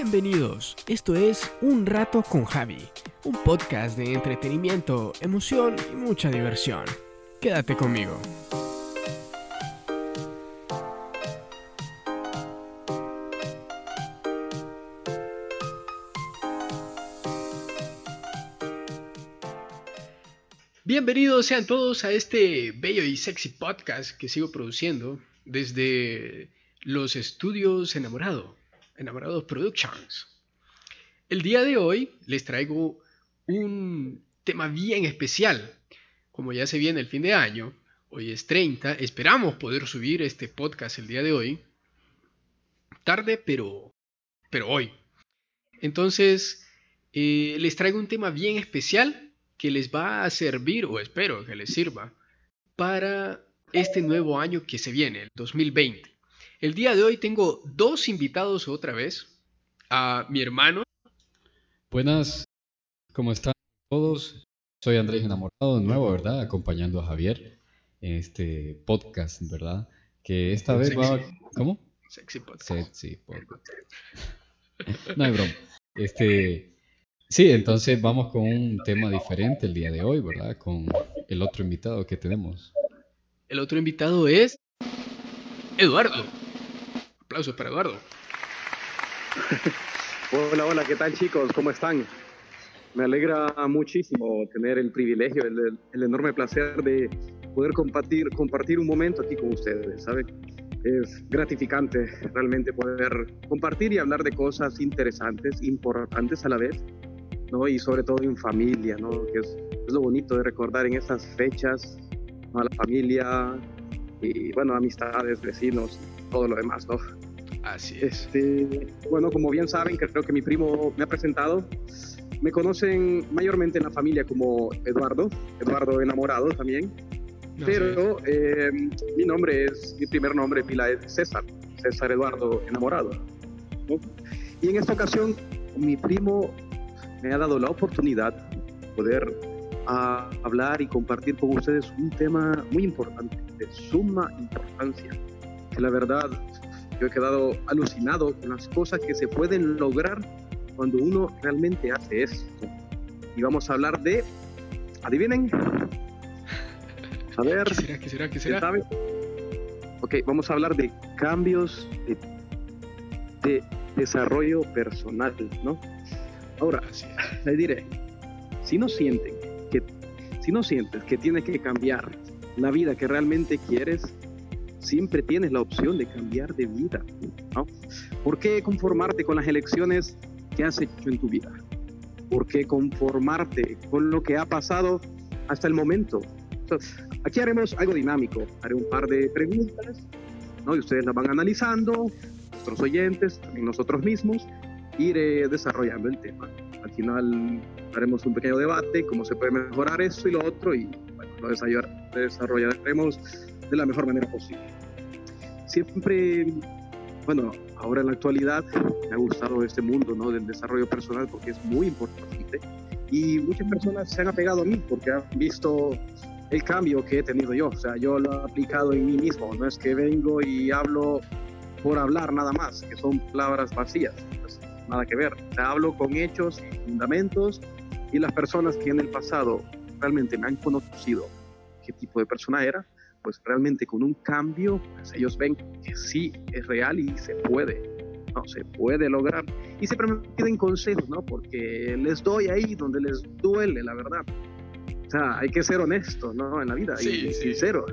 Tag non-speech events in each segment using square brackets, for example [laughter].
Bienvenidos, esto es Un Rato con Javi, un podcast de entretenimiento, emoción y mucha diversión. Quédate conmigo. Bienvenidos sean todos a este bello y sexy podcast que sigo produciendo desde los estudios Enamorado, Enamorado Productions. El día de hoy les traigo un tema bien especial. Como ya se viene el fin de año, hoy es 30, esperamos poder subir este podcast el día de hoy. Tarde, pero, pero hoy. Entonces, eh, les traigo un tema bien especial que les va a servir, o espero que les sirva, para este nuevo año que se viene, el 2020. El día de hoy tengo dos invitados otra vez, a mi hermano. Buenas, ¿cómo están todos? Soy Andrés Enamorado de nuevo, ¿verdad? Acompañando a Javier en este podcast, ¿verdad? Que esta vez va... ¿Cómo? Sexy podcast. Sexy podcast. no hay broma. Este, Sí, entonces vamos con un tema diferente el día de hoy, ¿verdad? Con el otro invitado que tenemos. El otro invitado es Eduardo. Aplausos para Eduardo. [laughs] Hola, hola, ¿qué tal chicos? ¿Cómo están? Me alegra muchísimo tener el privilegio, el, enorme placer de poder compartir, compartir un momento aquí con ustedes, ¿saben? Es gratificante realmente poder compartir y hablar de cosas interesantes, importantes a la vez, ¿no? Y sobre todo en familia, ¿no? Que es, lo bonito de recordar en estas fechas a la familia y, bueno, amistades, vecinos, todo lo demás, ¿no? Así es. Este, bueno, como bien saben, creo que mi primo me ha presentado. Me conocen mayormente en la familia como Eduardo, Eduardo enamorado también. pero eh, mi nombre es, mi primer nombre pila es César, César Eduardo enamorado. Y en esta ocasión, mi primo me ha dado la oportunidad de poder ah, hablar y compartir con ustedes un tema muy importante, de suma importancia, que la verdad yo he quedado alucinado con las cosas que se pueden lograr cuando uno realmente hace esto. Y vamos a hablar de, adivinen, a ver, ¿qué será? ¿Qué será? ¿Qué será? ¿sabe? Ok, vamos a hablar de cambios de, de desarrollo personal, ¿no? Ahora, le diré, si no sienten que, si no sientes que tienes que cambiar la vida que realmente quieres, siempre tienes la opción de cambiar de vida, ¿no? ¿Por qué conformarte con las elecciones que has hecho en tu vida? ¿Por qué conformarte con lo que ha pasado hasta el momento? aquí haremos algo dinámico. Haré un par de preguntas, ¿no? Y ustedes las van analizando, nuestros oyentes, también nosotros mismos, iré desarrollando el tema. Al final haremos un pequeño debate, cómo se puede mejorar eso y lo otro, y bueno, lo desarrollaremos de la mejor manera posible. Siempre, bueno, ahora en la actualidad me ha gustado este mundo ¿no? del desarrollo personal porque es muy importante y muchas personas se han apegado a mí porque han visto el cambio que he tenido yo. O sea, yo lo he aplicado en mí mismo. No es que vengo y hablo por hablar nada más, que son palabras vacías nada que ver. Te hablo con hechos y fundamentos y las personas que en el pasado realmente me han conocido qué tipo de persona era, pues realmente con un cambio, pues ellos ven que sí es real y se puede, ¿no? Se puede lograr. Y siempre me piden consejos, ¿no? Porque les doy ahí donde les duele, la verdad. O sea, hay que ser honesto, ¿no? En la vida, y, sincero.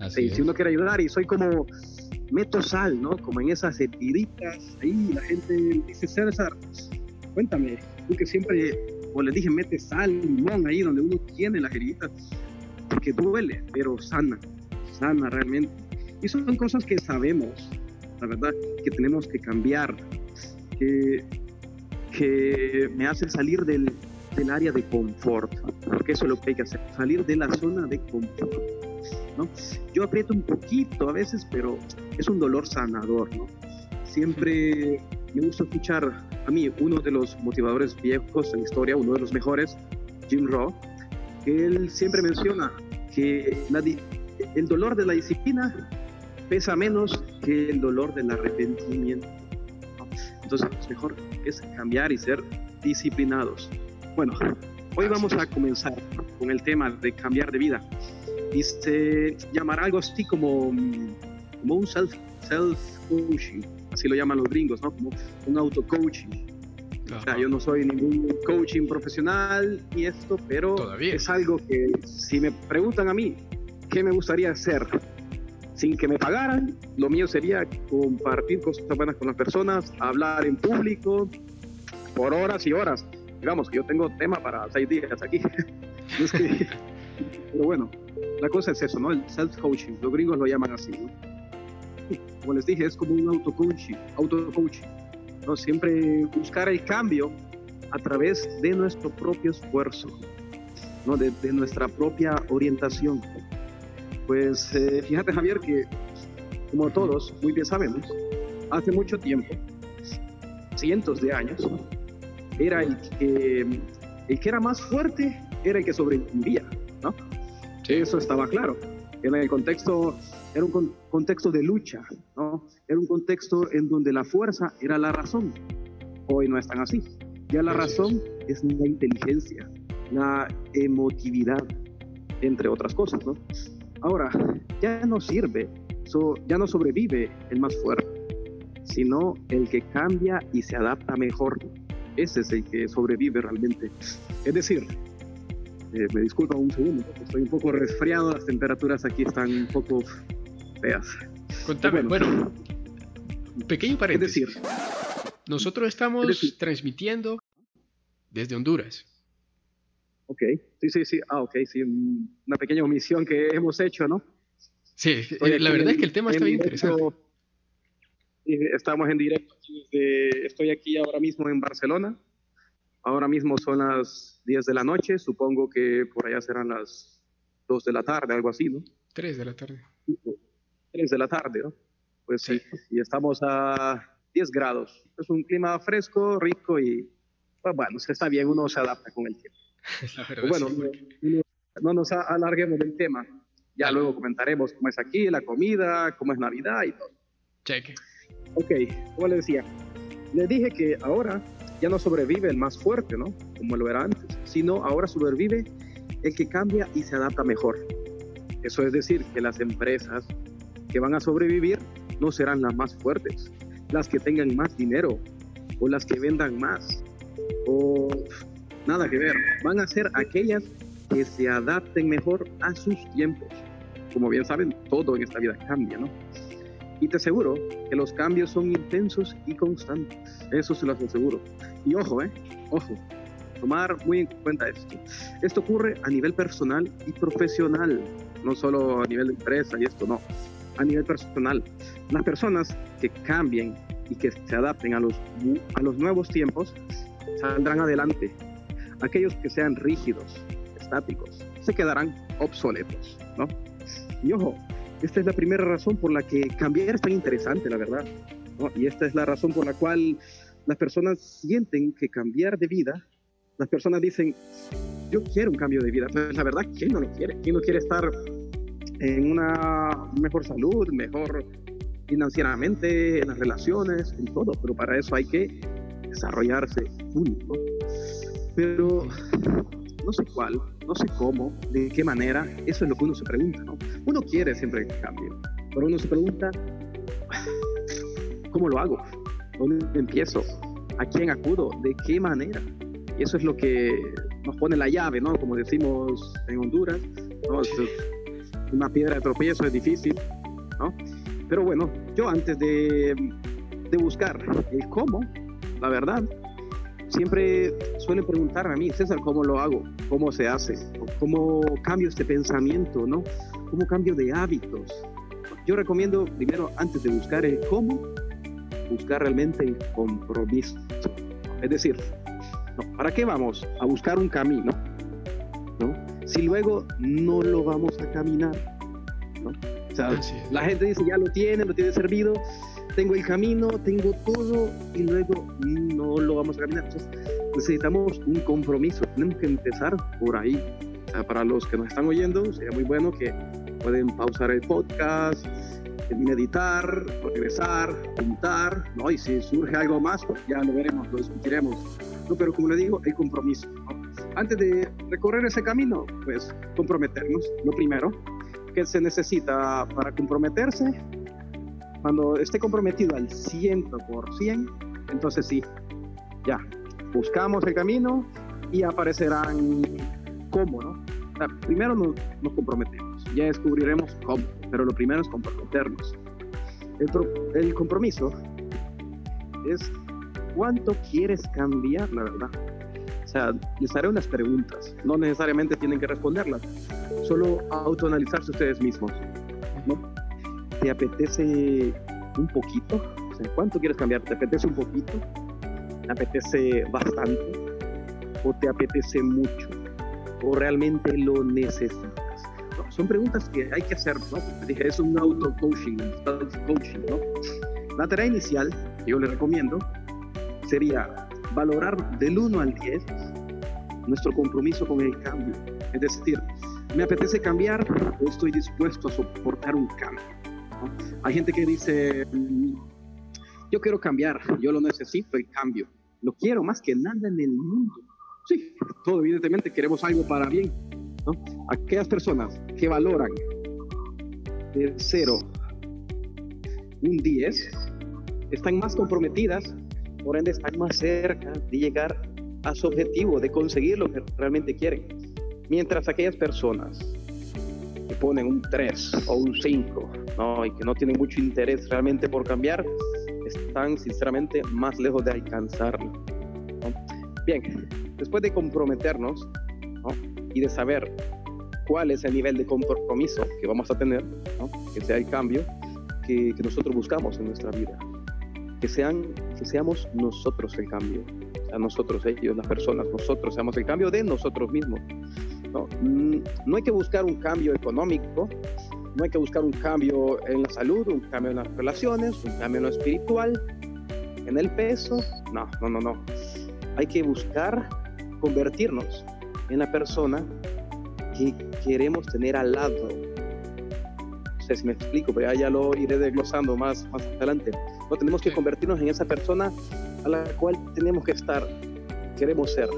Así Si uno quiere ayudar y soy como meto sal, ¿no? Como en esas heriditas, ahí la gente dice, César, cuéntame, tú que siempre, o les dije, mete sal, limón, ahí donde uno tiene las heriditas, porque duele, pero sana, sana realmente. Y son cosas que sabemos, la verdad, que tenemos que cambiar, que, que me hacen salir del, del área de confort, porque eso es lo que hay que hacer, salir de la zona de confort. ¿no? Yo aprieto un poquito a veces, pero es un dolor sanador, ¿no? Siempre me gusta escuchar a mí, uno de los motivadores viejos en la historia, uno de los mejores, Jim Rowe, que él siempre menciona que el dolor de la disciplina pesa menos que el dolor del arrepentimiento. Entonces, mejor es cambiar y ser disciplinados. Bueno, hoy vamos a comenzar con el tema de cambiar de vida. Y se llamará algo así como, como un self, self así lo llaman los gringos, ¿no? Como un auto coaching. O sea, yo no soy ningún coaching profesional ni esto, pero es algo que si me preguntan a mí, ¿qué me gustaría hacer? Sin que me pagaran, lo mío sería compartir cosas buenas con las personas, hablar en público por horas y horas. Digamos que yo tengo tema para seis días aquí. [laughs] pero bueno, la cosa es eso, ¿no? El self-coaching, los gringos lo llaman así, ¿no? Como les dije, es como un auto-coaching, auto-coaching ¿no? Siempre buscar el cambio a través de nuestro propio esfuerzo, ¿no? de, nuestra propia orientación. Pues eh, fíjate Javier que, como todos muy bien sabemos, hace mucho tiempo, cientos de años, era el que, el que era más fuerte, era el que sobrevivía, ¿no? Sí. Eso estaba claro. En el contexto era un contexto de lucha, ¿no? Era un contexto en donde la fuerza era la razón. Hoy no es tan así. Ya la razón es la inteligencia, la emotividad, entre otras cosas, ¿no? Ahora, ya no sirve, ya no sobrevive el más fuerte, sino el que cambia y se adapta mejor. Ese es el que sobrevive realmente. Es decir, eh, me disculpa un segundo, estoy un poco resfriado, las temperaturas aquí están un poco Contame, bueno, pequeño paréntesis. decir, nosotros estamos transmitiendo desde Honduras. Ok, sí, sí, sí. Ah, ok, sí. Una pequeña omisión que hemos hecho, ¿no? Sí, la verdad es que el tema está bien interesante. Estamos en directo. estoy aquí ahora mismo en Barcelona. Ahora mismo son las 10 de la noche. Supongo que por allá serán las 2 de la tarde, algo así, ¿no? 3 de la tarde. 3 de la tarde, ¿no? Pues sí, y estamos a 10 grados. Es un clima fresco, rico y, pues, bueno, se está bien, uno se adapta con el tiempo. Pues bueno, no, nos alarguemos del tema. Ya luego comentaremos cómo es aquí, la comida, cómo es Navidad y todo. Cheque. Ok, como le decía, le dije que ahora ya no sobrevive el más fuerte, ¿no? Como lo era antes, sino ahora sobrevive el que cambia y se adapta mejor. Eso es decir, que las empresas que van a sobrevivir no serán las más fuertes, las que tengan más dinero o las que vendan más o nada que ver, van a ser aquellas que se adapten mejor a sus tiempos. Como bien saben, todo en esta vida cambia, ¿no? Y te aseguro que los cambios son intensos y constantes. Eso se lo aseguro. Y ojo, ¿eh? Ojo. Tomar muy en cuenta esto. Esto ocurre a nivel personal y profesional, no solo a nivel de empresa y esto, no a nivel personal. Las personas que cambien y que se adapten a los, a los nuevos tiempos saldrán adelante. Aquellos que sean rígidos, estáticos, se quedarán obsoletos, ¿no? Y ojo, esta es la primera razón por la que cambiar es tan interesante, la verdad. Y esta es la razón por la cual las personas sienten que cambiar de vida, las personas dicen, yo quiero un cambio de vida. Pero la verdad, ¿quién no lo quiere? ¿Quién no quiere estar en una mejor salud, mejor financieramente, en las relaciones, en todo, pero para eso hay que desarrollarse único. Pero no sé cuál, no sé cómo, de qué manera, eso es lo que uno se pregunta, ¿no? Uno quiere siempre que cambie, pero uno se pregunta, ¿cómo lo hago? ¿Dónde empiezo? ¿A quién acudo? ¿De qué manera? Y eso es lo que nos pone la llave, ¿no? Como decimos en Honduras, ¿no? Una piedra de tropiezo es difícil, ¿no? Pero bueno, yo antes de, de buscar el cómo, la verdad, siempre suelen preguntarme a mí, César, ¿cómo lo hago? ¿Cómo se hace? ¿Cómo cambio este pensamiento? ¿no? ¿Cómo cambio de hábitos? Yo recomiendo primero, antes de buscar el cómo, buscar realmente el compromiso. Es decir, ¿para qué vamos? A buscar un camino si luego no lo vamos a caminar. ¿no? O sea, la gente dice, ya lo tiene, lo tiene servido, tengo el camino, tengo todo y luego no lo vamos a caminar. Entonces, necesitamos un compromiso, tenemos que empezar por ahí. O sea, para los que nos están oyendo, sería muy bueno que pueden pausar el podcast meditar, regresar, juntar, ¿no? Y si surge algo más, pues ya lo veremos, lo discutiremos. ¿no? Pero como le digo, el compromiso. Antes de recorrer ese camino, pues comprometernos, lo primero. que se necesita para comprometerse? Cuando esté comprometido al 100%, entonces sí, ya, buscamos el camino y aparecerán cómo, ¿no? primero nos, nos, comprometemos, ya descubriremos cómo, pero lo primero es comprometernos. El, el compromiso es cuánto quieres cambiar, la verdad. Sea, les haré unas preguntas, no necesariamente tienen que responderlas, solo autoanalizarse ustedes mismos. ¿no? ¿Te apetece un poquito? O sea, ¿cuánto quieres cambiar? ¿Te apetece un poquito? ¿Te apetece bastante? ¿O te apetece mucho? ¿O realmente lo necesitas? son preguntas que hay que hacer, ¿no? Dije, es un auto-coaching, coaching ¿no? La tarea inicial que yo le recomiendo sería valorar del 1 al 10 nuestro compromiso con el cambio. Es decir, ¿me apetece cambiar o estoy dispuesto a soportar un cambio? Hay gente que dice, mm, yo quiero cambiar, yo lo necesito, el cambio. Lo quiero más que nada en el mundo. Sí, todo evidentemente queremos algo para bien. ¿no? Aquellas personas que valoran de 0 un 10 están más comprometidas por ende están más cerca de llegar a su objetivo, de conseguir lo que realmente quieren. Mientras aquellas personas que ponen un 3 o un 5 ¿no? y que no tienen mucho interés realmente por cambiar, están sinceramente más lejos de alcanzarlo. Bien, después de comprometernos y de saber cuál es el nivel de compromiso que vamos a tener, que sea el cambio que, que nosotros buscamos en nuestra vida que, sean, que seamos nosotros el cambio, a nosotros, ellos, las personas, nosotros seamos el cambio de nosotros mismos. No, mm, no hay que buscar un cambio económico, no hay que buscar un cambio en la salud, un cambio en las relaciones, un cambio en lo espiritual, en el peso. No, no, no, no. Hay que buscar convertirnos en la persona que queremos tener al lado. No sé si me explico, pero ya, ya lo iré desglosando más, más adelante tenemos que convertirnos en esa persona a la cual tenemos que estar, queremos ser.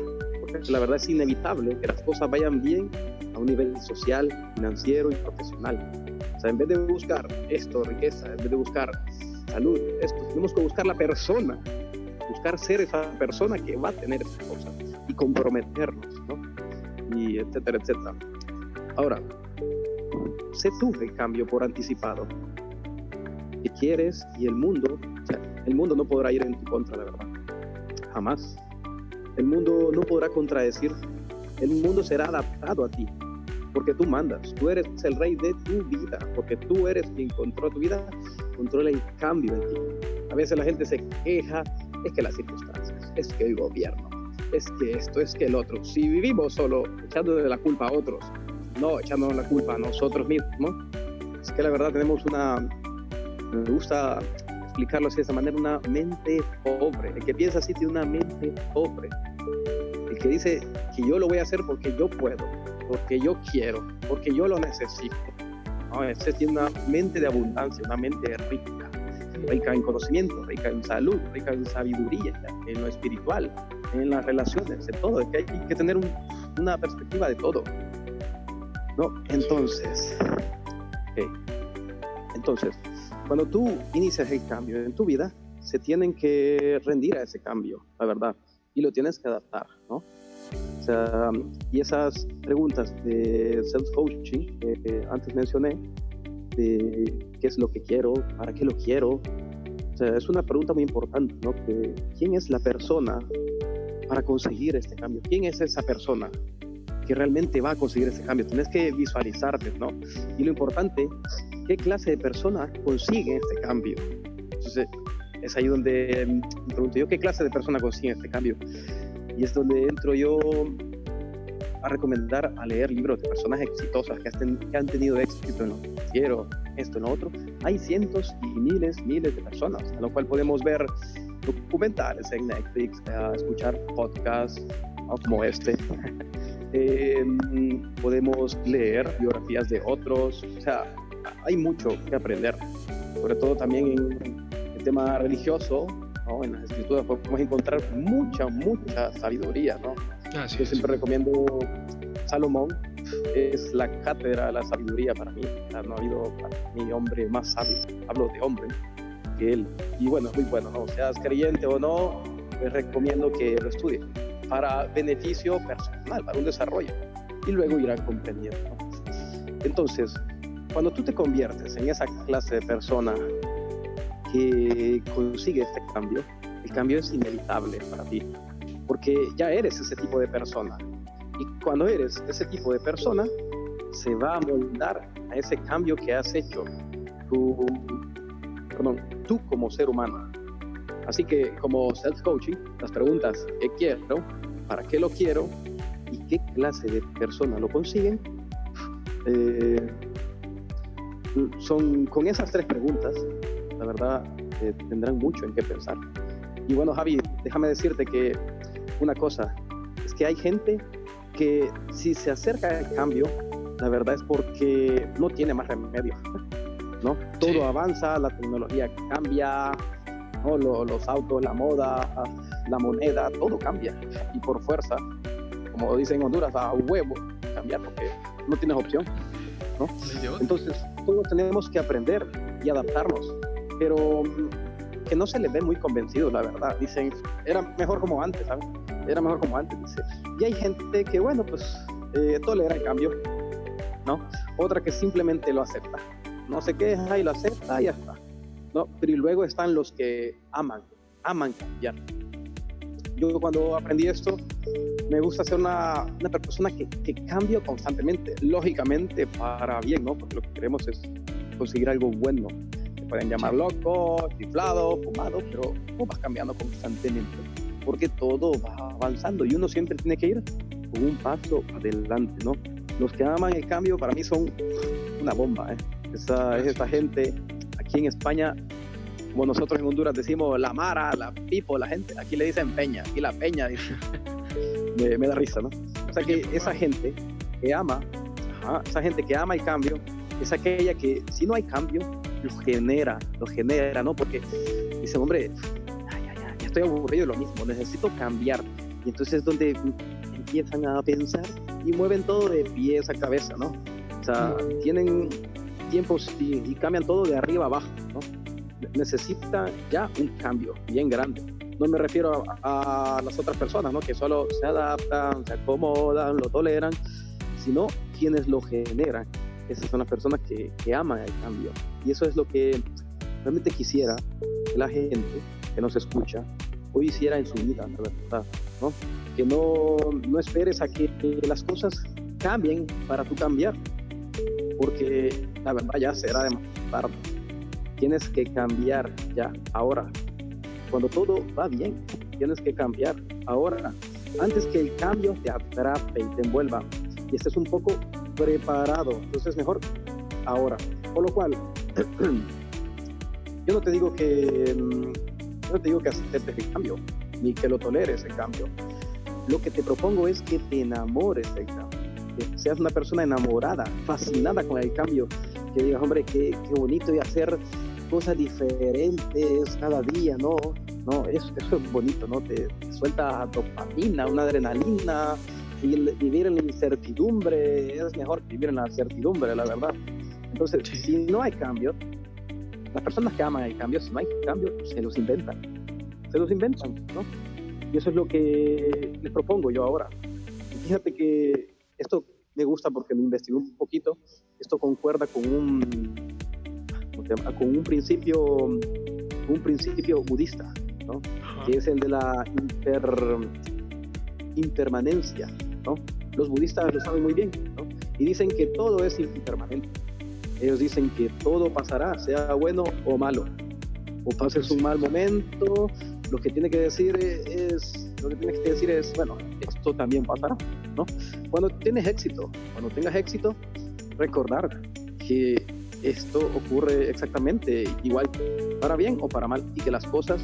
Porque la verdad es inevitable que las cosas vayan bien a un nivel social, financiero y profesional. O sea, en vez de buscar esto, riqueza, en vez de buscar salud, esto, tenemos que buscar la persona, buscar ser esa persona que va a tener esas cosas y comprometernos, ¿no? Y etcétera, etcétera. Ahora, sé tú el cambio por anticipado quieres y el mundo, el mundo no podrá ir en tu contra, de verdad. Jamás. El mundo no podrá contradecir. El mundo será adaptado a ti, porque tú mandas. Tú eres el rey de tu vida, porque tú eres quien controla tu vida, controla el cambio en ti. A veces la gente se queja, es que las circunstancias, es que el gobierno, es que esto, es que el otro. Si vivimos solo echándole la culpa a otros, no echándonos la culpa a nosotros mismos, es que la verdad tenemos una me gusta explicarlo así de esa manera, una mente pobre. El que piensa así tiene una mente pobre. El que dice que yo lo voy a hacer porque yo puedo, porque yo quiero, porque yo lo necesito. No, ese tiene una mente de abundancia, una mente rica, rica en conocimiento, rica en salud, rica en sabiduría, en lo espiritual, en las relaciones, en todo. Es que hay que tener una perspectiva de todo. ¿No? Entonces, entonces, cuando tú inicias el cambio en tu vida, se tienen que rendir a ese cambio, la verdad, y lo tienes que adaptar, ¿no? O sea, y esas preguntas de self-coaching que antes mencioné, de qué es lo que quiero, para qué lo quiero, o sea, es una pregunta muy importante, ¿no? Que, ¿Quién es la persona para conseguir este cambio? ¿Quién es esa persona que realmente va a conseguir ese cambio? Tienes que visualizarte, ¿no? Y lo importante qué clase de persona consigue este cambio. Entonces, es ahí donde me pregunto yo, ¿qué clase de persona consigue este cambio? Y es donde entro yo a recomendar a leer libros de personas exitosas que, han tenido éxito en lo que quiero, esto, en lo otro. Hay cientos y miles, miles de personas, a lo cual podemos ver documentales en Netflix, escuchar podcasts como este. [laughs] Em, podemos leer biografías de otros, o sea, hay mucho que aprender, sobre todo también en el tema religioso, ¿no? en las escrituras podemos encontrar mucha, mucha sabiduría. ¿no? Yo siempre recomiendo Salomón, es la cátedra de la sabiduría para mí. No ha habido para mí hombre más sabio, hablo de hombre, que él. Y bueno, es muy bueno, ¿no? seas creyente o no, les recomiendo que lo estudie para beneficio personal, para un desarrollo. Y luego irán comprendiendo. Entonces, cuando tú te conviertes en esa clase de persona que consigue este cambio, el cambio es inevitable para ti, porque ya eres ese tipo de persona. Y cuando eres ese tipo de persona, se va a moldar a ese cambio que has hecho tú, perdón, tú como ser humano. Así que como self-coaching, las preguntas, ¿qué quiero? ¿Para qué lo quiero? ¿Y qué clase de persona lo consiguen? Eh, son con esas tres preguntas, la verdad, eh, tendrán mucho en qué pensar. Y bueno, Javi, déjame decirte que una cosa, es que hay gente que si se acerca al cambio, la verdad es porque no tiene más remedio, ¿no? Todo avanza, la tecnología cambia, ¿no? los autos, la moda, la moneda, todo cambia. Y por fuerza, como dicen en Honduras, a huevo cambiar porque no tienes opción, ¿no? Entonces, todos tenemos que aprender y adaptarnos, pero que no se les ve muy convencidos, la verdad. Dicen, era mejor como antes, ¿sabes? Era mejor como antes, dice. Y hay gente que, bueno, pues eh, tolera el cambio, ¿no? Otra que simplemente lo acepta. No se queja y lo acepta y ya está. ¿No? Pero luego están los que aman, aman cambiar. Yo cuando aprendí esto, me gusta ser una, una persona que, que cambia constantemente, lógicamente para bien, ¿no? Porque lo que queremos es conseguir algo bueno. Se pueden llamar loco, chiflado, fumado, pero tú vas cambiando constantemente, porque todo va avanzando y uno siempre tiene que ir con un paso adelante, ¿no? Los que aman el cambio para mí son una bomba, ¿eh? Esa, es esta gente aquí en España como nosotros en Honduras decimos la Mara, la Pipo, la gente, aquí le dicen Peña, y la Peña dice, [laughs] me, da risa, ¿no? O sea que esa gente que ama, esa gente que ama el cambio, es aquella que si no hay cambio, lo genera, lo genera, ¿no? Porque dice, hombre, ya, ya, estoy aburrido de lo mismo, necesito cambiar. Y entonces es donde empiezan a pensar y mueven todo de pies a cabeza, ¿no? O sea, tienen tiempos y, cambian todo de arriba abajo, ¿no? necesita ya un cambio bien grande. No me refiero a, las otras personas, ¿no? que solo se adaptan, se acomodan, lo toleran, sino quienes lo generan. Esas son las personas que, que aman el cambio. Y eso es lo que realmente quisiera que la gente que nos escucha hoy hiciera en su vida, la verdad, ¿no? Que no, no esperes a que las cosas cambien para tú cambiar, porque la verdad ya será demasiado tarde tienes que cambiar ya, ahora. Cuando todo va bien, tienes que cambiar ahora. Antes que el cambio te atrape y te envuelva y estés un poco preparado. Entonces, mejor ahora. Por lo cual, [clears throat] yo no te digo que yo no te digo que aceptes el cambio, ni que lo toleres el cambio. Lo que te propongo es que te enamores del cambio, que seas una persona enamorada, fascinada con el cambio, que digas, hombre, qué, qué bonito y hacer cosas diferentes cada día, ¿no? No, eso, eso es bonito, ¿no? Te, suelta dopamina, una adrenalina, y vivir en la incertidumbre es mejor que vivir en la certidumbre, la verdad. Entonces, si no hay cambio, las personas que aman el cambio, si no hay cambio, se los inventan. Se los inventan, ¿no? Y eso es lo que les propongo yo ahora. fíjate que esto me gusta porque me investigué un poquito. Esto concuerda con un con un principio, un principio budista, ¿no? que es el de la impermanencia. ¿no? Los budistas lo saben muy bien ¿no? y dicen que todo es impermanente. Ellos dicen que todo pasará, sea bueno o malo. O pases un mal momento, lo que tiene que decir es, lo que tienes que decir es, bueno, esto también pasará, ¿no? Cuando tienes éxito, cuando tengas éxito, recordar que esto ocurre exactamente igual, para bien o para mal, y que las cosas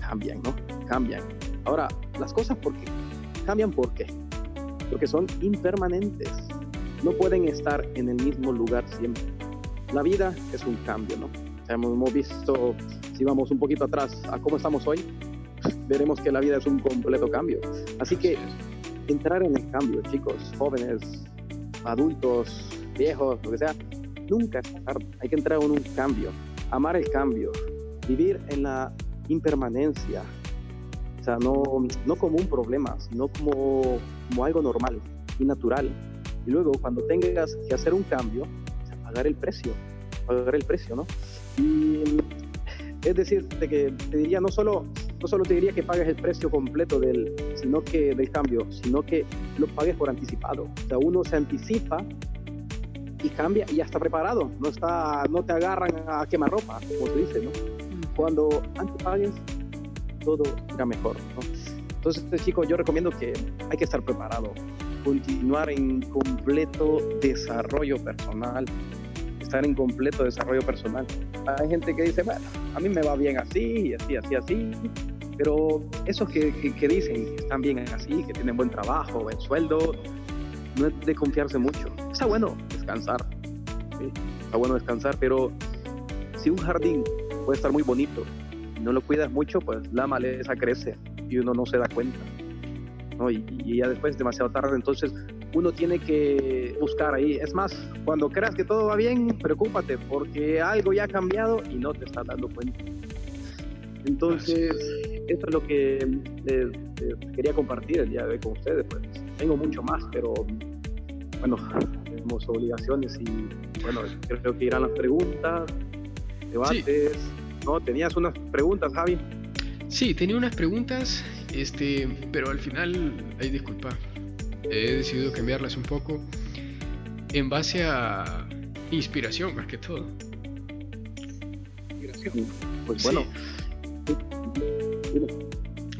cambian, ¿no? Cambian. Ahora, las cosas, ¿por qué? Cambian ¿por? Porque son impermanentes. No pueden estar en el mismo lugar siempre. la vida es un cambio, ¿no? hemos visto, si vamos un poquito atrás a cómo estamos hoy, veremos que la vida es un completo cambio. Así que entrar en el cambio, chicos, jóvenes, adultos, viejos, lo que sea, nunca es tarde. Hay que entrar en un cambio, amar el cambio, vivir en la impermanencia. O sea, no, no como un problema, sino como, como algo normal y natural. Y luego, cuando tengas que hacer un cambio, pagar el precio, pagar el precio, ¿no? Y es decir, que te diría, no solo, no solo te diría que pagues el precio completo del, sino que, del cambio, sino que lo pagues por anticipado. O sea, uno se anticipa y cambia y ya está preparado. No, está, no te agarran a quemar ropa, como se dice, ¿no? Cuando antes pagues, todo irá mejor, ¿no? Entonces, chicos, yo recomiendo que hay que estar preparado, continuar en completo desarrollo personal, estar en completo desarrollo personal. Hay gente que dice, bueno, a mí me va bien así, así, así, así, pero esos que, que, dicen que están bien así, que tienen buen trabajo, buen sueldo, no es de confiarse mucho. Está bueno descansar, está bueno descansar, pero si un jardín puede estar muy bonito y no lo cuidas mucho, pues la maleza crece y uno no se da cuenta. ¿no? Y, y ya después es demasiado tarde, entonces uno tiene que buscar ahí. Es más, cuando creas que todo va bien, preocúpate porque algo ya ha cambiado y no te estás dando cuenta. Entonces, esto es lo que eh, quería compartir el día de hoy con ustedes. Pues tengo mucho más, pero bueno, tenemos obligaciones y bueno, creo que irán las preguntas, debates. ¿No? Tenías unas preguntas, Javi. Sí, tenía unas preguntas, este, pero al final, ay, disculpa, he decidido cambiarlas un poco en base a inspiración más que todo. Inspiración. Pues bueno.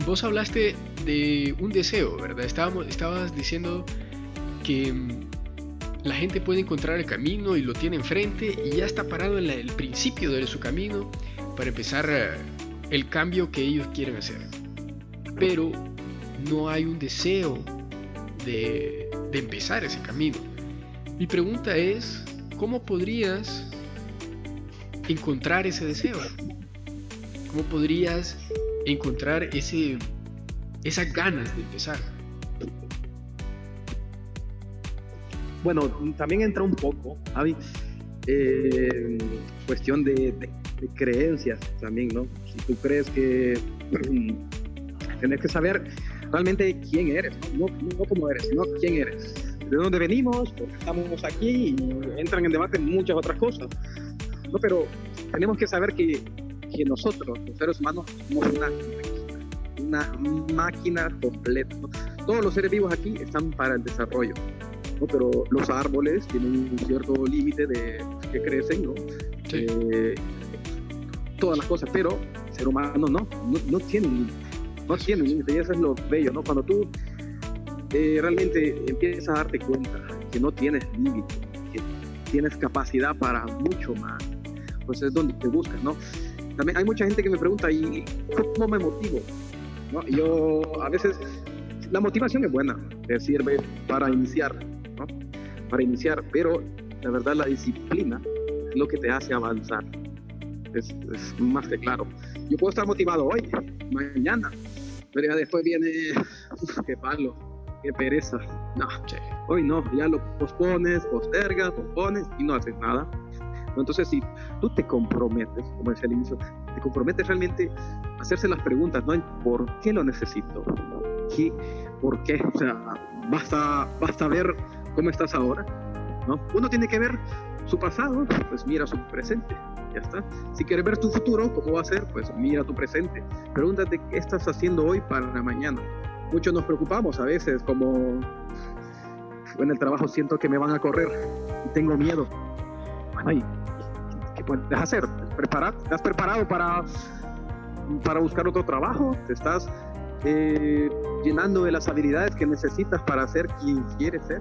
Vos hablaste de un deseo, ¿verdad? Estábamos, estabas diciendo que mm, la gente puede encontrar el camino y lo tiene enfrente y ya está parado en el principio de su camino para empezar eh, el cambio que ellos quieren hacer. Pero no hay un deseo de, empezar ese camino. Mi pregunta es, ¿cómo podrías encontrar ese deseo? ¿Cómo podrías encontrar ese, esas ganas de empezar? Bueno, también entra un poco, Javi, eh, cuestión de, creencias también, ¿no? Si tú crees que [clears throat] tienes que saber realmente quién eres, no, no, cómo eres, sino quién eres, de dónde venimos, porque estamos aquí y entran en debate muchas otras cosas. No, pero tenemos que saber que, que nosotros, los seres humanos, somos una, una máquina completa. Todos los seres vivos aquí están para el desarrollo. ¿no? pero los árboles tienen un cierto límite de que crecen, ¿no? Eh, todas las cosas, pero el ser humano no, no, no tiene no tiene límite y eso es lo bello, ¿no? Cuando tú eh, realmente empiezas a darte cuenta que no tienes límite, que tienes capacidad para mucho más, pues es donde te buscas, ¿no? También hay mucha gente que me pregunta, ¿y cómo me motivo? ¿No? Yo a veces, la motivación es buena, te sirve para iniciar, ¿no? Para iniciar, pero la verdad la disciplina es lo que te hace avanzar. Es, es más que claro. Yo puedo estar motivado hoy, mañana, pero ya después viene, qué palo, qué pereza. No, hoy no, ya lo pospones, postergas, pospones y no haces nada. Entonces, si tú te comprometes, como decía al inicio, te comprometes realmente a hacerse las preguntas, ¿no? ¿Por qué lo necesito? ¿Qué, ¿Por qué? O sea, basta, basta ver cómo estás ahora, ¿no? Uno tiene que ver su pasado, pues mira su presente ya está. Si quieres ver tu futuro, ¿cómo va a ser? Pues mira tu presente. Pregúntate qué estás haciendo hoy para mañana. Muchos nos preocupamos a veces, como en el trabajo siento que me van a correr y tengo miedo. Bueno, ¿qué puedes hacer? ¿Preparar? ¿Estás preparado para, para buscar otro trabajo? ¿Te estás eh, llenando de las habilidades que necesitas para ser quien quieres ser?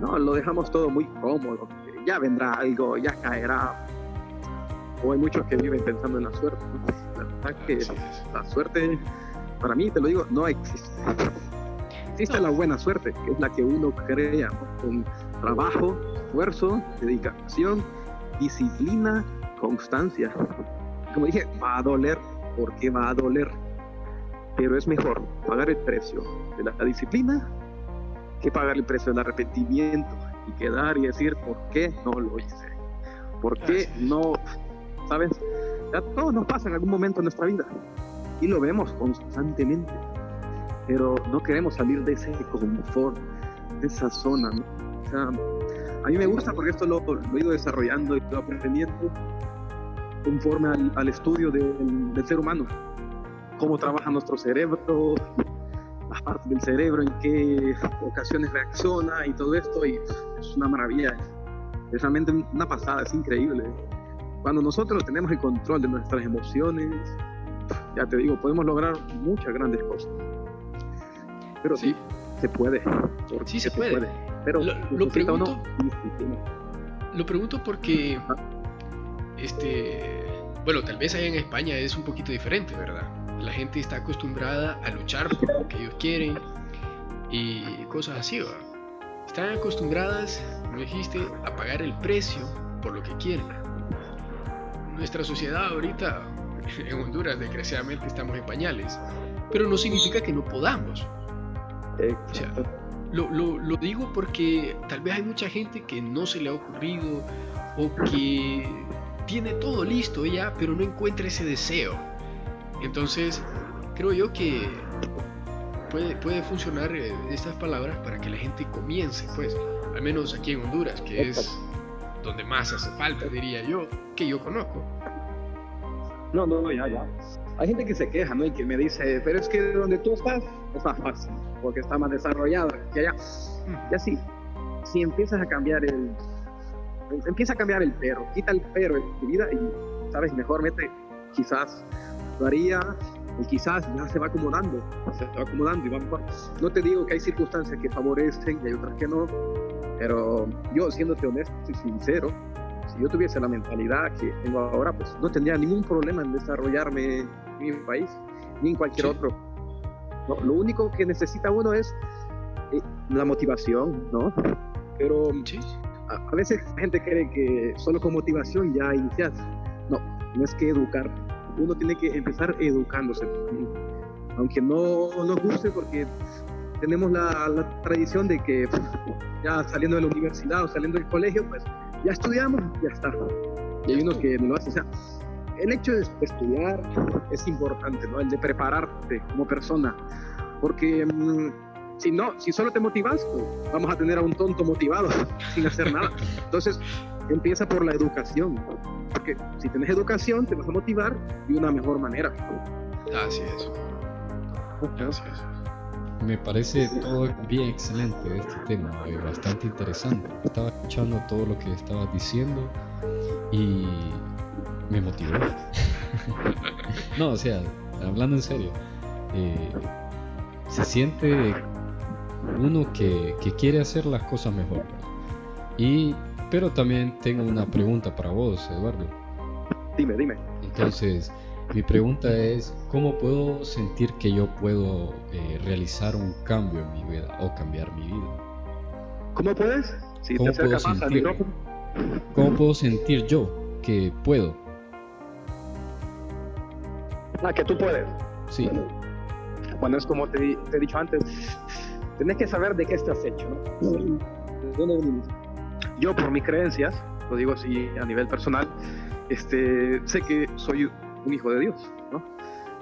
No, lo dejamos todo muy cómodo. Ya vendrá algo, ya caerá o hay muchos que viven pensando en la suerte. La verdad que la suerte, para mí, te lo digo, no existe. Existe la buena suerte, que es la que uno crea con trabajo, esfuerzo, dedicación disciplina, constancia. Como dije, va a doler, porque va a doler. Pero es mejor pagar el precio de la disciplina que pagar el precio del arrepentimiento y quedar y decir, ¿por qué no lo hice? ¿Por qué no? ¿Sabes? Ya todo nos pasa en algún momento en nuestra vida y lo vemos constantemente, pero no queremos salir de ese confort, de esa zona. O sea, a mí me gusta porque esto lo, he ido desarrollando y lo aprendiendo conforme al, estudio del, del ser humano, cómo trabaja nuestro cerebro, las partes del cerebro, en qué ocasiones reacciona y todo esto, y es una maravilla, es realmente una pasada, es increíble. Cuando nosotros tenemos el control de nuestras emociones, ya te digo, podemos lograr muchas grandes cosas. Pero sí, se puede. Sí se, puede. Pero lo, pregunto, lo pregunto porque, este, bueno, tal vez allá en España es un poquito diferente, ¿verdad? la gente está acostumbrada a luchar por lo que ellos quieren y cosas así, ¿va? Están acostumbradas, como dijiste, a pagar el precio por lo que quieren. Nuestra sociedad ahorita [laughs] en Honduras desgraciadamente estamos en pañales, pero no significa que no podamos. Lo, lo, lo digo porque tal vez hay mucha gente que no se le ha ocurrido o que tiene todo listo ya, pero no encuentra ese deseo. Entonces, creo yo que puede, puede funcionar eh, estas palabras para que la gente comience, pues, al menos aquí en Honduras, que es donde más hace falta, diría yo, que yo conozco. No, no, ya, ya. Hay gente que se queja, ¿no? Y que me dice, pero es que donde tú estás es más fácil, porque está más desarrollado que allá. Y así, si empiezas a cambiar el... Empieza a cambiar el pero, quita el pero en tu vida y, ¿sabes? Mejor mete quizás varía y quizás ya se va acomodando, se va acomodando y vamos, no te digo que hay circunstancias que favorecen y hay otras que no, pero yo siéndote honesto y sincero, si yo tuviese la mentalidad que tengo ahora, pues no tendría ningún problema en desarrollarme en mi país ni en cualquier otro. lo único que necesita uno es eh, la motivación, ¿no? Pero a, a, veces la gente cree que solo con motivación ya inicias. No, no es que educar uno tiene que empezar educándose. Aunque no nos guste porque tenemos la, tradición de que ya saliendo de la universidad o saliendo del colegio, pues ya estudiamos, ya está. Y hay unos que no lo hacen. O sea, el hecho de estudiar es importante, ¿no? El de prepararte como persona. Porque mm, si no, si solo te motivas, pues vamos a tener a un tonto motivado [laughs] sin hacer nada. Entonces, empieza por la educación. Porque si tienes educación, te vas a motivar de una mejor manera. Así es. Así es. Me parece todo bien excelente este tema, eh, bastante interesante. Estaba escuchando todo lo que estabas diciendo y me motivó. [laughs] no, o sea, hablando en serio, eh, se siente uno que, que, quiere hacer las cosas mejor. Y pero también tengo una pregunta para vos, Eduardo. Dime, dime. Entonces, mi pregunta es, ¿cómo puedo sentir que yo puedo eh, realizar un cambio en mi vida o cambiar mi vida? ¿Cómo puedes? Si ¿Cómo, puedo sentir, ¿Cómo puedo sentir yo que puedo? Ah, que tú puedes. Sí. Bueno, es como te, he dicho antes, tienes que saber de qué estás hecho. ¿no? yo por mis creencias, lo digo así a nivel personal, este, sé que soy un hijo de Dios, ¿no?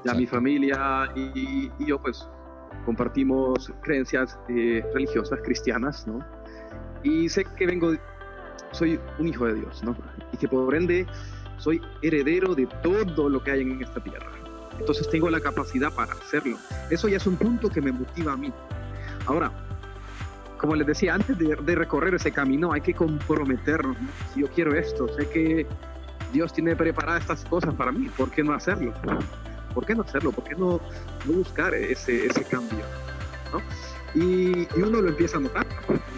Ya mi familia y, yo pues compartimos creencias eh, religiosas cristianas, ¿no? Y sé que vengo, soy un hijo de Dios, ¿no? Y que por ende soy heredero de todo lo que hay en esta tierra. Entonces tengo la capacidad para hacerlo. Eso ya es un punto que me motiva a mí. Ahora, como les decía, antes de, recorrer ese camino hay que comprometernos. Si yo quiero esto, sé que Dios tiene preparadas estas cosas para mí, ¿por qué no hacerlo? ¿Por qué no hacerlo? ¿Por qué no, buscar ese, ese cambio? Y, uno lo empieza a notar,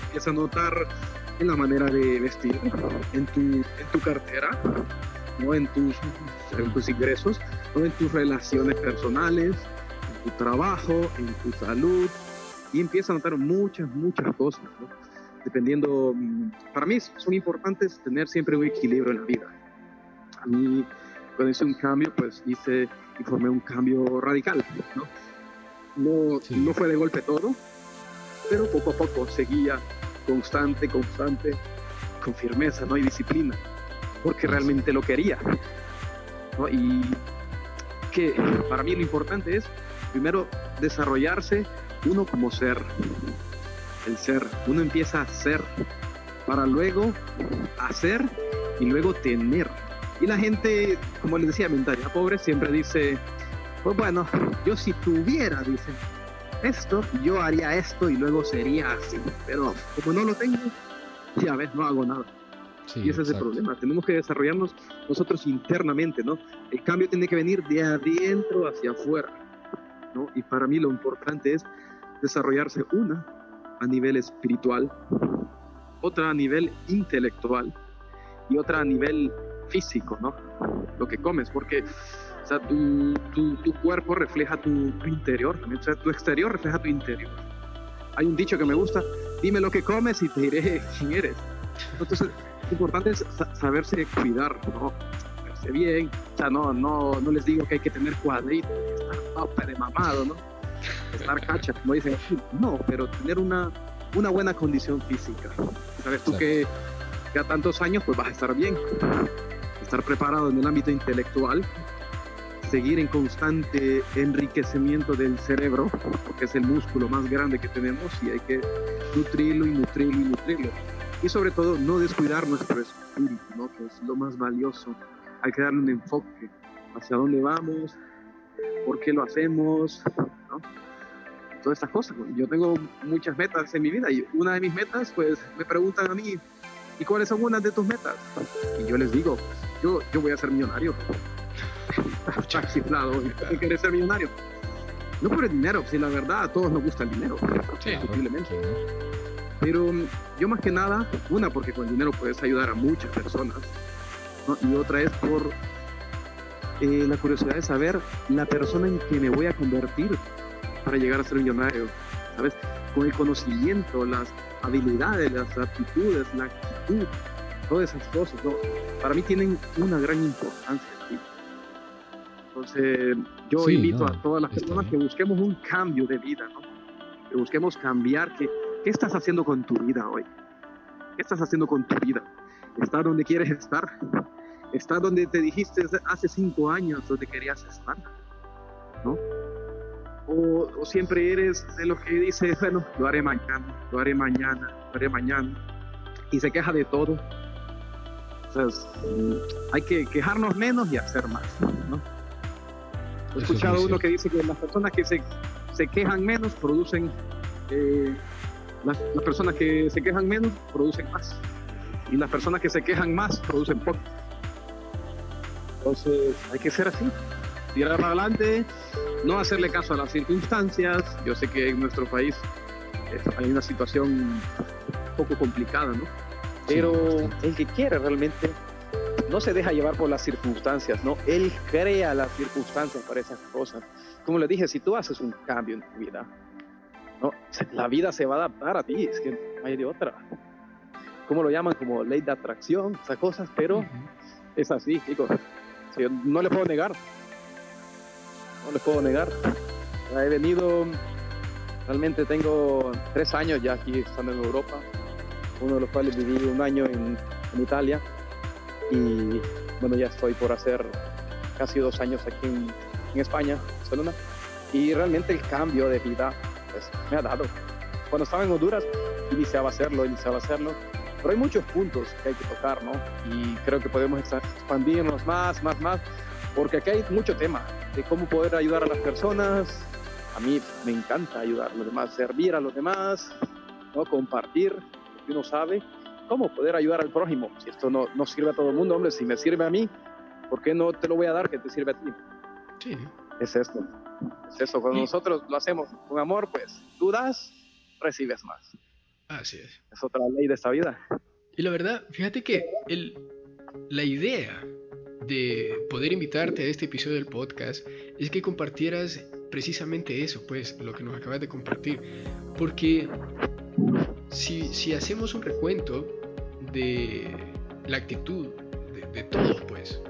empieza a notar en la manera de vestir, en tu, en tu cartera, ¿no? en, tus, en tus ingresos, ¿no? en tus relaciones personales, en tu trabajo, en tu salud, y empieza a notar muchas, muchas cosas. dependiendo, mm, para mí son importantes tener siempre un equilibrio en la vida. A mí, cuando hice un cambio, pues hice y formé un cambio radical, ¿no? No, no fue de golpe todo, pero poco a poco seguía constante, constante, con firmeza, ¿no? Y disciplina, porque realmente lo quería, ¿no? Y que para mí lo importante es, primero, desarrollarse uno como ser, el ser. Uno empieza a ser para luego hacer y luego tener. Y la gente, como les decía, mentalidad pobre siempre dice, pues bueno, yo si tuviera, dice, esto, yo haría esto y luego sería así. Pero como no lo tengo, ya ves, no hago nada. y ese es el problema. Tenemos que desarrollarnos nosotros internamente, ¿no? El cambio tiene que venir de adentro hacia afuera, ¿no? Y para mí lo importante es desarrollarse una a nivel espiritual, otra a nivel intelectual y otra a nivel físico, ¿no? Lo que comes, porque o sea, tu, tu, cuerpo refleja tu, tu, interior, o sea, tu exterior refleja tu interior. Hay un dicho que me gusta, dime lo que comes y te diré quién eres. Entonces, lo importante es saberse cuidar, ¿no? Verse bien, o sea, no, no, no les digo que hay que tener cuadritos, estar de mamado, ¿no? estar cacha, como dicen, no, pero tener una, una buena condición física. Sabes tú que, que, a tantos años pues vas a estar bien, estar preparado en el ámbito intelectual, seguir en constante enriquecimiento del cerebro, porque es el músculo más grande que tenemos y hay que nutrirlo y nutrirlo y nutrirlo. Y sobre todo no descuidar nuestro espíritu, ¿no? que es lo más valioso. Hay que darle un enfoque hacia dónde vamos, por qué lo hacemos, ¿no? todas estas cosas. Yo tengo muchas metas en mi vida y una de mis metas, pues me preguntan a mí, ¿y cuáles son unas de tus metas? Y yo les digo, yo, yo voy a ser millonario. Chiflado, [laughs] ¿qué quieres ser millonario? No por el dinero, si la verdad a todos nos gusta el dinero, sí, Pero yo más que nada, una porque con el dinero puedes ayudar a muchas personas, y otra es por eh, la curiosidad de saber la persona en que me voy a convertir para llegar a ser millonario, ¿sabes? Con el conocimiento, las habilidades, las aptitudes, la actitud, todas esas cosas, ¿no? Para mí tienen una gran importancia. Entonces, yo invito a todas las personas que busquemos un cambio de vida, ¿no? Que busquemos cambiar, que, ¿qué estás haciendo con tu vida hoy? ¿Qué estás haciendo con tu vida? ¿Estás donde quieres estar? ¿Estás donde te dijiste hace cinco años donde querías estar? ¿No? o, siempre eres de los que dice, bueno, lo haré mañana, lo haré mañana, lo haré mañana, y se queja de todo. Entonces, hay que quejarnos menos y hacer más, ¿no? He escuchado uno que dice que las personas que se, se quejan menos producen, eh, las, las personas que se quejan menos producen más, y las personas que se quejan más producen poco. Entonces, hay que ser así, tirar para adelante, no hacerle caso a las circunstancias. Yo sé que en nuestro país hay una situación un poco complicada, ¿no? Pero el que quiere realmente no se deja llevar por las circunstancias, ¿no? Él crea las circunstancias para esas cosas. Como le dije, si tú haces un cambio en tu vida, ¿no? La vida se va a adaptar a ti, es que no hay de otra. ¿Cómo lo llaman? Como ley de atracción, esas cosas, pero es así, chicos. no le puedo negar, no les puedo negar. he venido, realmente tengo tres años ya aquí estando en Europa, uno de los cuales viví un año en, Italia y bueno, ya estoy por hacer casi dos años aquí en, en España, Barcelona, y realmente el cambio de vida pues, me ha dado. Cuando estaba en Honduras iniciaba a hacerlo, iniciaba a hacerlo, pero hay muchos puntos que hay que tocar, ¿no? Y creo que podemos expandirnos más, más, más, porque aquí hay mucho tema de cómo poder ayudar a las personas. A mí me encanta ayudar a los demás, servir a los demás, ¿no? compartir lo que uno sabe, cómo poder ayudar al prójimo. Si esto no, no sirve a todo el mundo, hombre, si me sirve a mí, ¿por qué no te lo voy a dar que te sirve a ti? Sí. Es esto. Es eso. Cuando nosotros lo hacemos con amor, pues tú das, recibes más. Así es. Es otra ley de esta vida. Y la verdad, fíjate que el, la idea de poder invitarte a este episodio del podcast es que compartieras precisamente eso, pues, lo que nos acabas de compartir. Porque si, si hacemos un recuento de la actitud de, todos, pues,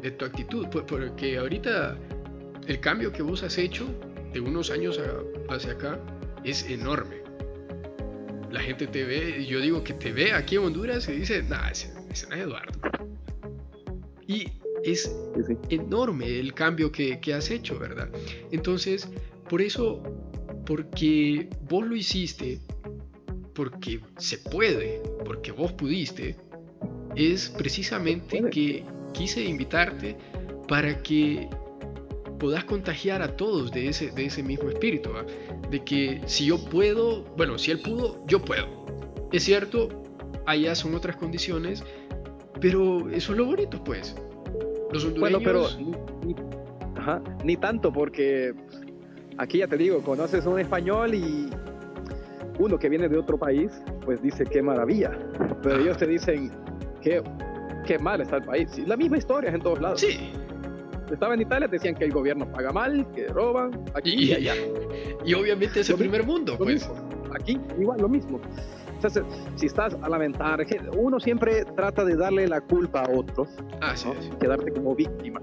de tu actitud, porque ahorita el cambio que vos has hecho de unos años hacia acá es enorme. La gente te ve, yo digo que te ve aquí en Honduras y dice, nah, ese, no es Eduardo. Y es enorme el cambio que, que has hecho, ¿verdad? Entonces, por eso, porque vos lo hiciste, porque se puede, porque vos pudiste, es precisamente que quise invitarte para que puedas contagiar a todos de ese, de ese mismo espíritu, de que si yo puedo, bueno, si él pudo, yo puedo. Es cierto, allá son otras condiciones, pero eso es lo bonito, pues. Los hondureños... Bueno, pero ni tanto, porque aquí ya te digo, conoces un español y uno que viene de otro país, pues dice qué maravilla. Pero ellos te dicen qué, qué mal está el país. la misma historia es en todos lados. Sí. Estaba en Italia, decían que el gobierno paga mal, que roban, aquí y, allá. Y obviamente es el primer mundo, pues. Aquí igual lo mismo. Entonces, si estás a lamentar, uno siempre trata de darle la culpa a otros, ah, quedarte como víctima.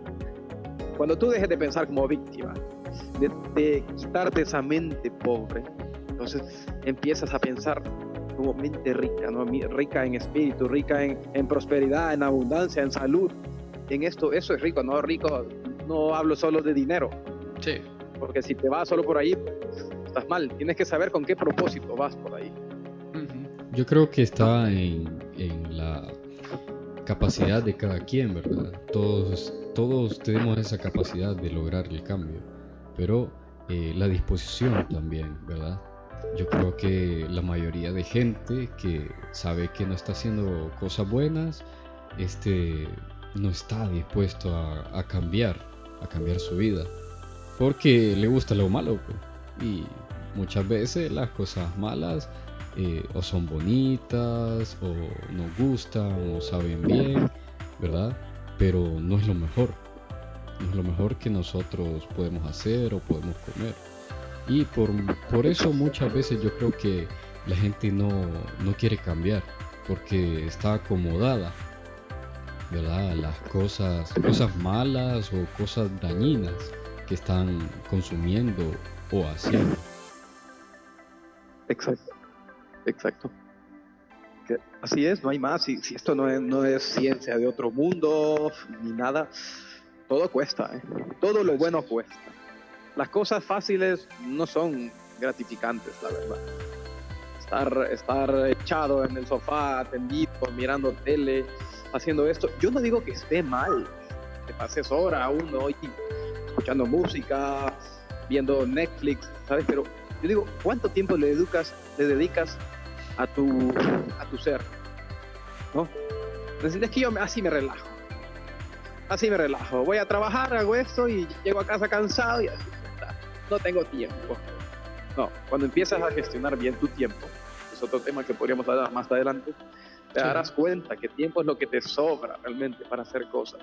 Cuando tú dejes de pensar como víctima, de, de quitarte esa mente pobre, entonces empiezas a pensar como mente rica, ¿no? rica en espíritu, rica en, en, prosperidad, en abundancia, en salud. En esto, eso es rico, no rico, no hablo solo de dinero. Sí. Porque si te vas solo por ahí, estás mal. Tienes que saber con qué propósito vas por ahí. Yo creo que está en, en la capacidad de cada quien, ¿verdad? Todos, todos tenemos esa capacidad de lograr el cambio, pero eh, la disposición también, ¿verdad? Yo creo que la mayoría de gente que sabe que no está haciendo cosas buenas, este, no está dispuesto a, cambiar, a cambiar su vida, porque le gusta lo malo. Pues. Y muchas veces las cosas malas eh, o son bonitas, o nos gustan, o saben bien, ¿verdad? Pero no es lo mejor. No es lo mejor que nosotros podemos hacer o podemos comer. Y por, por eso muchas veces yo creo que la gente no, no quiere cambiar, porque está acomodada, ¿verdad? Las cosas, cosas malas o cosas dañinas que están consumiendo o haciendo. Exacto, exacto. así es, no hay más. Si, si esto no es, no es ciencia de otro mundo ni nada, todo cuesta, ¿eh? todo lo bueno cuesta las cosas fáciles no son gratificantes, la verdad. Estar, estar echado en el sofá, tendido, mirando tele, haciendo esto. Yo no digo que esté mal, que pases hora uno hoy escuchando música, viendo Netflix, ¿sabes? Pero yo digo, ¿cuánto tiempo le educas, le dedicas a tu, a tu ser? ¿No? Es que yo así me relajo. Así me relajo. Voy a trabajar, hago esto y llego a casa cansado y así no tengo tiempo. No, cuando empiezas a gestionar bien tu tiempo, es otro tema que podríamos hablar más adelante, te darás cuenta que tiempo es lo que te sobra realmente para hacer cosas.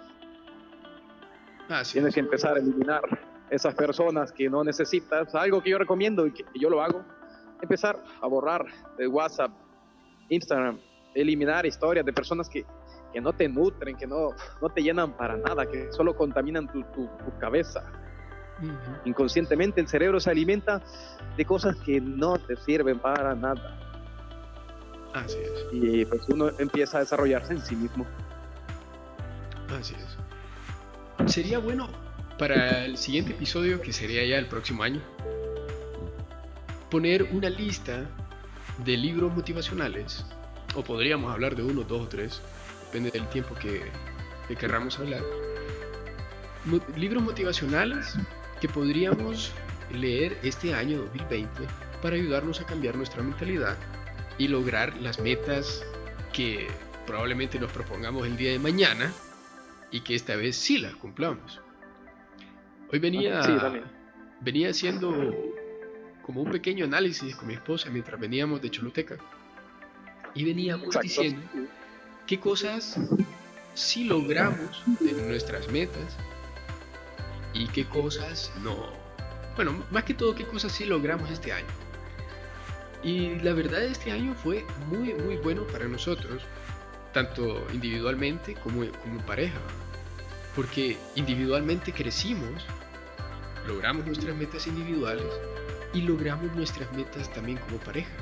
Tienes que empezar a eliminar esas personas que no necesitas. Algo que yo recomiendo y que, yo lo hago, empezar a borrar de WhatsApp, Instagram, eliminar historias de personas que, que no te nutren, que no, no te llenan para nada, que solo contaminan tu, tu, tu cabeza. Inconscientemente el cerebro se alimenta de cosas que no te sirven para nada. Así es. Y pues uno empieza a desarrollarse en sí mismo. Así es. Sería bueno para el siguiente episodio, que sería ya el próximo año, poner una lista de libros motivacionales, o podríamos hablar de uno, dos o tres, depende del tiempo que, que querramos hablar. libros motivacionales que podríamos leer este año 2020 para ayudarnos a cambiar nuestra mentalidad y lograr las metas que probablemente nos propongamos el día de mañana y que esta vez sí las cumplamos. Hoy venía, venía haciendo como un pequeño análisis con mi esposa mientras veníamos de Choluteca y veníamos diciendo qué cosas sí logramos en nuestras metas y qué cosas no. Bueno, más que todo, qué cosas sí logramos este año. Y la verdad este año fue muy, muy bueno para nosotros, tanto individualmente como, como pareja. Porque individualmente crecimos, logramos nuestras metas individuales y logramos nuestras metas también como pareja.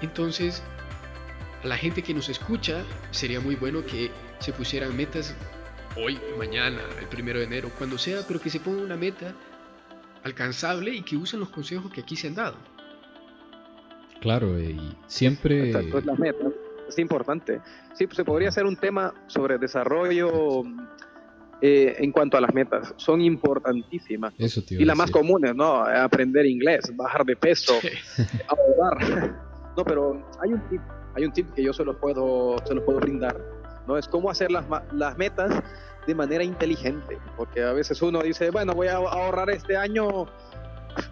Entonces, a la gente que nos escucha, sería muy bueno que se pusieran metas hoy, mañana, el primero de enero, cuando sea, pero que se ponga una meta alcanzable y que usen los consejos que aquí se han dado. Claro, y siempre... es la meta, es importante. Sí, pues se podría hacer un tema sobre desarrollo eh, en cuanto a las metas. Son importantísimas. Eso, y las más comunes, ¿no? Aprender inglés, bajar de peso, [laughs] ahorrar. no, pero hay un tip, hay un tip que yo se los puedo, se los puedo brindar. ¿No? Es cómo hacer las, las metas de manera inteligente, porque a veces uno dice, bueno, voy a ahorrar este año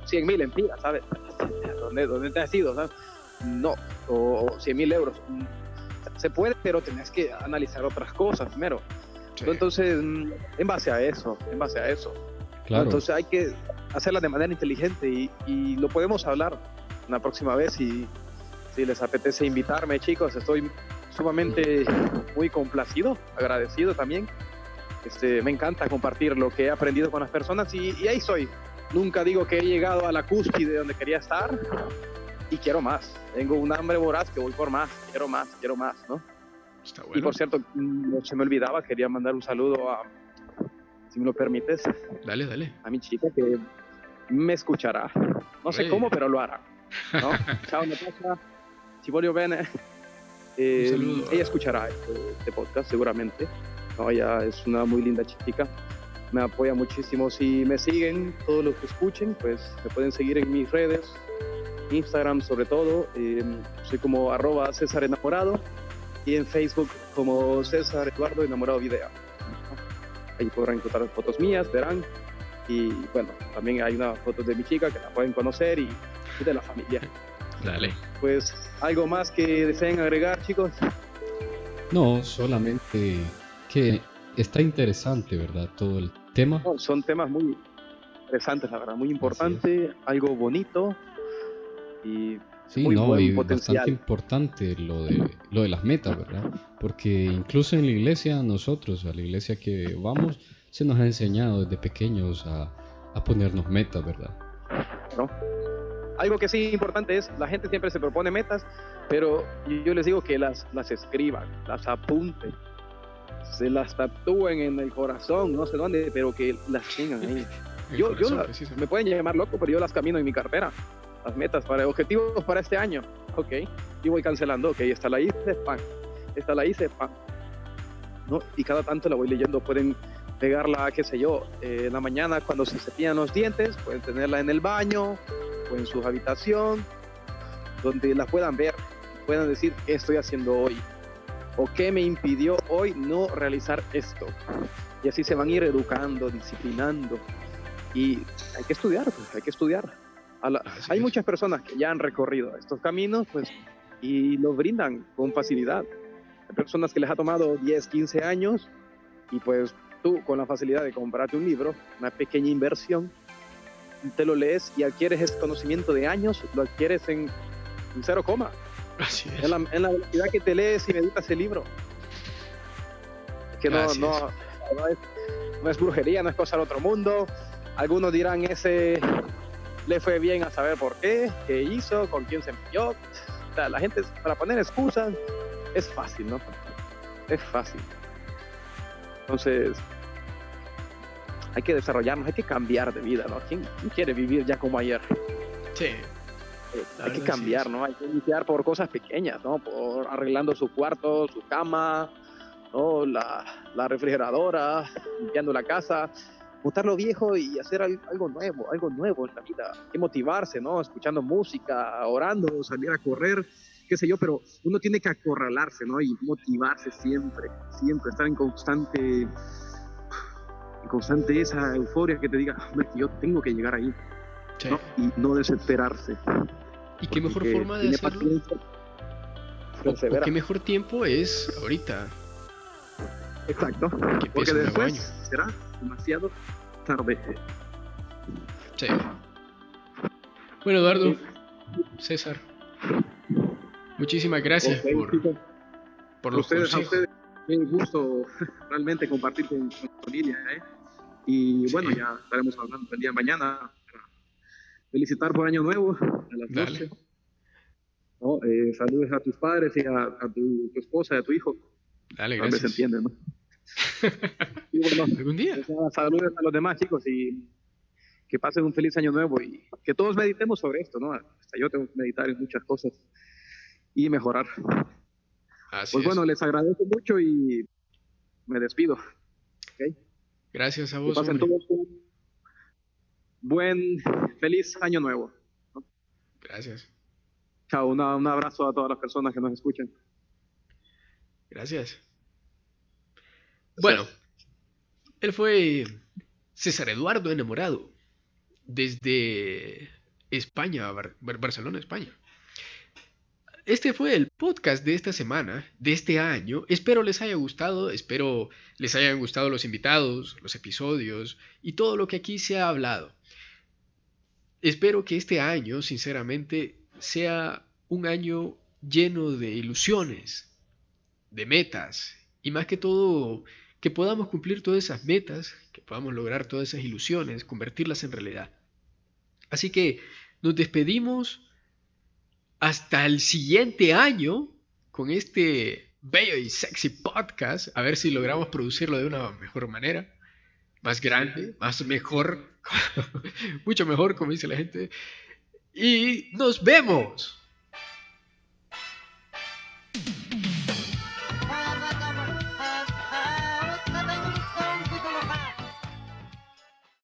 100 mil empiras, ¿sabes? [laughs] ¿Dónde, ¿Dónde te has ido? No, o, 100 mil euros. Se puede, pero tenés que analizar otras cosas primero. Entonces, en base a eso, en base a eso. Claro. Entonces hay que hacerla de manera inteligente y, y lo podemos hablar una próxima vez y si les apetece invitarme, chicos, estoy sumamente muy complacido, agradecido también. Este, me encanta compartir lo que he aprendido con las personas y, y ahí soy, Nunca digo que he llegado a la cúspide donde quería estar y quiero más. Tengo un hambre voraz que voy por más, quiero más, quiero más, ¿no? Está bueno. Y por cierto, no se me olvidaba, quería mandar un saludo a, si me lo permites. Dale, dale. A mi chica que me escuchará. No sé cómo, pero lo hará. ¿no? [laughs] Chao, Natasha. Si voglio bene. Eh, saludo. Ella escuchará este, este, podcast seguramente. No, ella es una muy linda chica me apoya muchísimo. Si me siguen, todos los que escuchen, pues me pueden seguir en mis redes, Instagram sobre todo, em, soy como arroba César Enamorado y en Facebook como César Eduardo Enamorado Video. Ahí podrán encontrar fotos mías, verán. Y bueno, también hay una foto de mi chica que la pueden conocer y, y de la familia. Dale. Pues algo más que deseen agregar, chicos. No, solamente que está interesante, ¿verdad? Todo el tema. son temas muy interesantes, la verdad, muy importante, algo bonito y Sí, no, y bastante importante lo de, lo de las metas, ¿verdad? Porque incluso en la iglesia, nosotros, a la iglesia que vamos, se nos ha enseñado desde pequeños a, a ponernos metas, ¿verdad? ¿No? Algo que sí importante es, la gente siempre se propone metas, pero yo les digo que las, las escriban, las apunten, se las tatúen en el corazón, no sé dónde, pero que las tengan ahí. [laughs] yo, yo me pueden llamar loco, pero yo las camino en mi cartera. Las metas para objetivos para este año. Ok. Y voy cancelando. Ok, esta la hice, pan. Esta la hice, pan. ¿No? Y cada tanto la voy leyendo. Pueden pegarla, qué sé yo, eh, en la mañana cuando se cepillan los dientes, pueden tenerla en el baño o en su habitación, donde la puedan ver, puedan decir qué estoy haciendo hoy, o qué me impidió hoy no realizar esto. Y así se van a ir educando, disciplinando. Y hay que estudiar, pues, hay que estudiar. hay muchas personas que ya han recorrido estos caminos, pues, y lo brindan con facilidad. Hay personas que les ha tomado 10, 15 años, y pues tú con la facilidad de comprarte un libro, una pequeña inversión, te lo lees y adquieres ese conocimiento de años, lo adquieres en, en cero coma. En la, velocidad que te lees y meditas el libro. Que no, no, no, es, brujería, no es cosa del otro mundo. Algunos dirán, ese le fue bien a saber por qué, qué hizo, con quién se envió. la gente, para poner excusas, es fácil, ¿no? Es fácil. Entonces, hay que desarrollarnos, hay que cambiar de vida, ¿no? ¿Quién, quién quiere vivir ya como ayer? Sí hay que cambiar, ¿no? Hay que iniciar por cosas pequeñas, ¿no? Por arreglando su cuarto, su cama, ¿no? La, la refrigeradora, limpiando la casa, botar lo viejo y hacer algo nuevo, algo nuevo en la vida. Hay que motivarse, ¿no? Escuchando música, orando, salir a correr, qué sé yo, pero uno tiene que acorralarse, ¿no? Y motivarse siempre, siempre, estar en constante, constante esa euforia que te diga, yo tengo que llegar ahí. ¿no? Y no desesperarse. ¿Y qué mejor forma de hacerlo? qué mejor tiempo es ahorita. Exacto. Porque después será demasiado tarde. Sí. Bueno, Eduardo, César, Muchísimas gracias por, por los ustedes, ustedes, un gusto [laughs] realmente compartir con, su familia. ¿eh? Y bueno, ya estaremos hablando el día de mañana. felicitar por Año Nuevo a las 12. ¿no? Eh, saludos a tus padres y a, tu, esposa y a tu hijo. Dale, gracias. se entiende, ¿no? [laughs] y bueno, ¿Algún día? Pues, saludos a los demás chicos y que pasen un feliz año nuevo y que todos meditemos sobre esto, ¿no? Hasta yo tengo que meditar en muchas cosas y mejorar. Pues bueno, les agradezco mucho y me despido. Gracias a vos. Que pasen todos un buen, feliz año nuevo. Gracias. Chao, un abrazo a todas las personas que nos escuchan. Gracias. Bueno, él fue César Eduardo enamorado desde España, Barcelona, España. Este fue el podcast de esta semana, de este año. Espero les haya gustado, espero les hayan gustado los invitados, los episodios y todo lo que aquí se ha hablado. Espero que este año, sinceramente, sea un año lleno de ilusiones, de metas y más que todo que podamos cumplir todas esas metas, que podamos lograr todas esas ilusiones, convertirlas en realidad. Así que nos despedimos hasta el siguiente año con este bello y sexy podcast, a ver si logramos producirlo de una mejor manera, más grande, más mejor, [laughs] mucho mejor, como dice la gente. Y nos vemos.